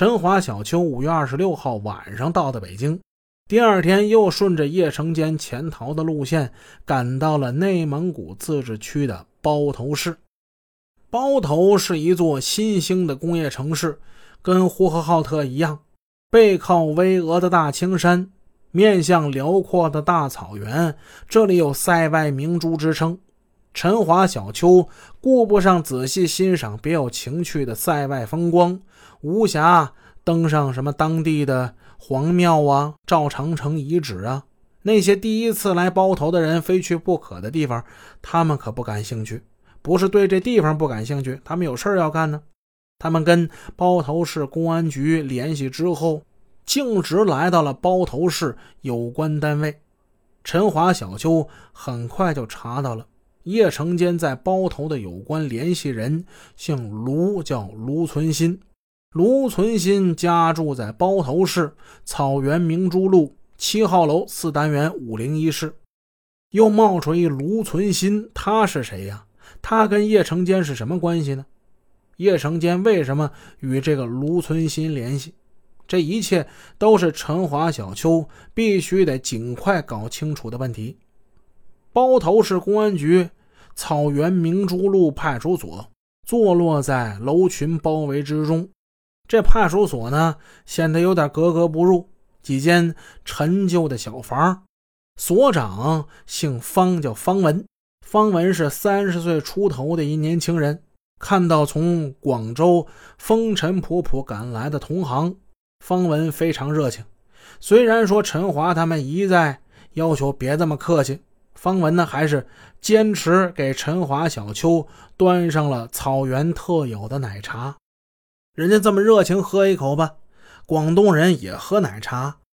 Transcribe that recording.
陈华、小邱五月二十六号晚上到的北京，第二天又顺着叶成坚潜逃的路线赶到了内蒙古自治区的包头市。包头是一座新兴的工业城市，跟呼和浩特一样，背靠巍峨的大青山，面向辽阔的大草原，这里有“塞外明珠”之称。陈华、小邱顾不上仔细欣赏别有情趣的塞外风光，无暇登上什么当地的皇庙啊、赵长城遗址啊，那些第一次来包头的人非去不可的地方，他们可不感兴趣。不是对这地方不感兴趣，他们有事要干呢。他们跟包头市公安局联系之后，径直来到了包头市有关单位。陈华、小邱很快就查到了。叶成坚在包头的有关联系人姓卢，叫卢存心。卢存心家住在包头市草原明珠路七号楼四单元五零一室。又冒出一卢存心，他是谁呀？他跟叶成坚是什么关系呢？叶成坚为什么与这个卢存心联系？这一切都是陈华、小邱必须得尽快搞清楚的问题。包头市公安局草原明珠路派出所坐落在楼群包围之中。这派出所呢，显得有点格格不入。几间陈旧的小房，所长姓方，叫方文。方文是三十岁出头的一年轻人。看到从广州风尘仆仆赶来的同行，方文非常热情。虽然说陈华他们一再要求别这么客气。方文呢，还是坚持给陈华、小秋端上了草原特有的奶茶。人家这么热情，喝一口吧。广东人也喝奶茶，